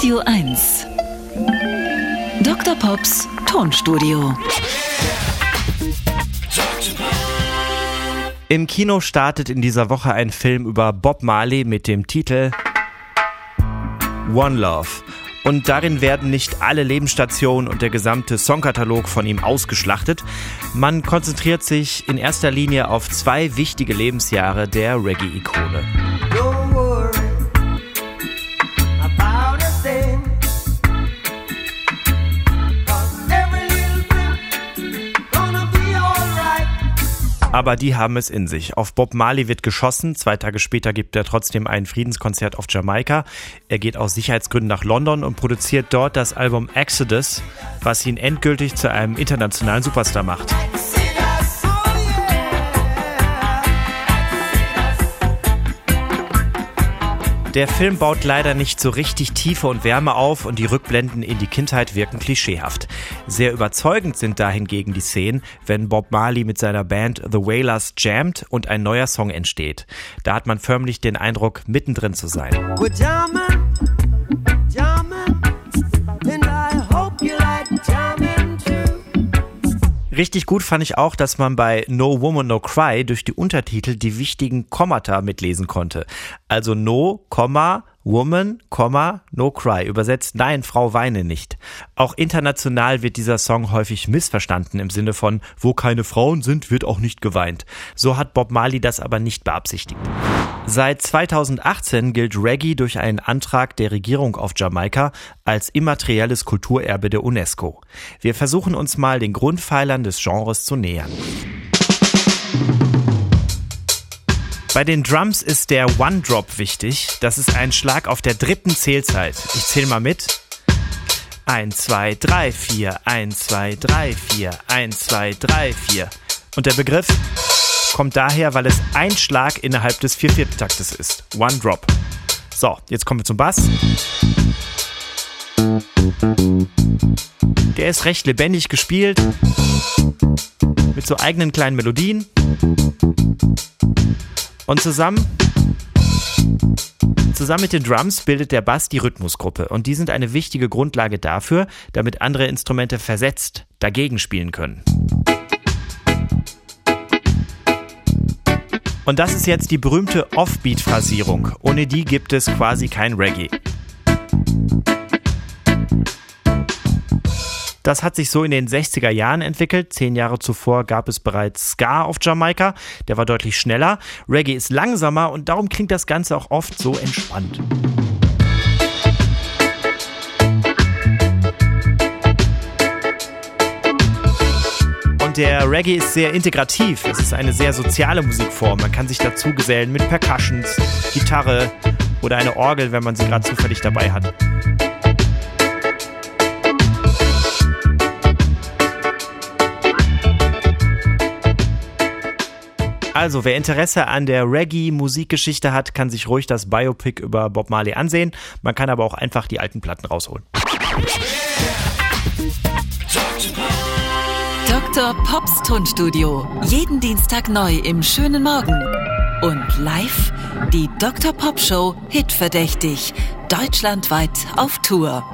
Radio 1. Dr. Pops Tonstudio. Im Kino startet in dieser Woche ein Film über Bob Marley mit dem Titel One Love. Und darin werden nicht alle Lebensstationen und der gesamte Songkatalog von ihm ausgeschlachtet. Man konzentriert sich in erster Linie auf zwei wichtige Lebensjahre der Reggae-Ikone. Aber die haben es in sich. Auf Bob Marley wird geschossen. Zwei Tage später gibt er trotzdem ein Friedenskonzert auf Jamaika. Er geht aus Sicherheitsgründen nach London und produziert dort das Album Exodus, was ihn endgültig zu einem internationalen Superstar macht. Der Film baut leider nicht so richtig Tiefe und Wärme auf und die Rückblenden in die Kindheit wirken klischeehaft. Sehr überzeugend sind dahingegen die Szenen, wenn Bob Marley mit seiner Band The Wailers jammt und ein neuer Song entsteht. Da hat man förmlich den Eindruck, mittendrin zu sein. Richtig gut fand ich auch, dass man bei No Woman No Cry durch die Untertitel die wichtigen Kommata mitlesen konnte. Also No, Komma, Woman, No Cry. Übersetzt, nein, Frau weine nicht. Auch international wird dieser Song häufig missverstanden im Sinne von, wo keine Frauen sind, wird auch nicht geweint. So hat Bob Marley das aber nicht beabsichtigt. Seit 2018 gilt Reggae durch einen Antrag der Regierung auf Jamaika als immaterielles Kulturerbe der UNESCO. Wir versuchen uns mal den Grundpfeilern des Genres zu nähern. Bei den Drums ist der One-Drop wichtig. Das ist ein Schlag auf der dritten Zählzeit. Ich zähle mal mit. 1, 2, 3, 4, 1, 2, 3, 4, 1, 2, 3, 4. Und der Begriff kommt daher, weil es ein Schlag innerhalb des Viervierteltaktes ist. One Drop. So, jetzt kommen wir zum Bass. Der ist recht lebendig gespielt. Mit so eigenen kleinen Melodien. Und zusammen, zusammen mit den Drums bildet der Bass die Rhythmusgruppe. Und die sind eine wichtige Grundlage dafür, damit andere Instrumente versetzt dagegen spielen können. Und das ist jetzt die berühmte Offbeat-Phrasierung. Ohne die gibt es quasi kein Reggae. Das hat sich so in den 60er Jahren entwickelt. Zehn Jahre zuvor gab es bereits Ska auf Jamaika. Der war deutlich schneller. Reggae ist langsamer und darum klingt das Ganze auch oft so entspannt. Und der Reggae ist sehr integrativ. Es ist eine sehr soziale Musikform. Man kann sich dazu gesellen mit Percussions, Gitarre oder eine Orgel, wenn man sie gerade zufällig dabei hat. Also, wer Interesse an der Reggae-Musikgeschichte hat, kann sich ruhig das Biopic über Bob Marley ansehen. Man kann aber auch einfach die alten Platten rausholen. Dr. Pops Tonstudio. Jeden Dienstag neu im schönen Morgen. Und live die Dr. Pop Show Hitverdächtig. Deutschlandweit auf Tour.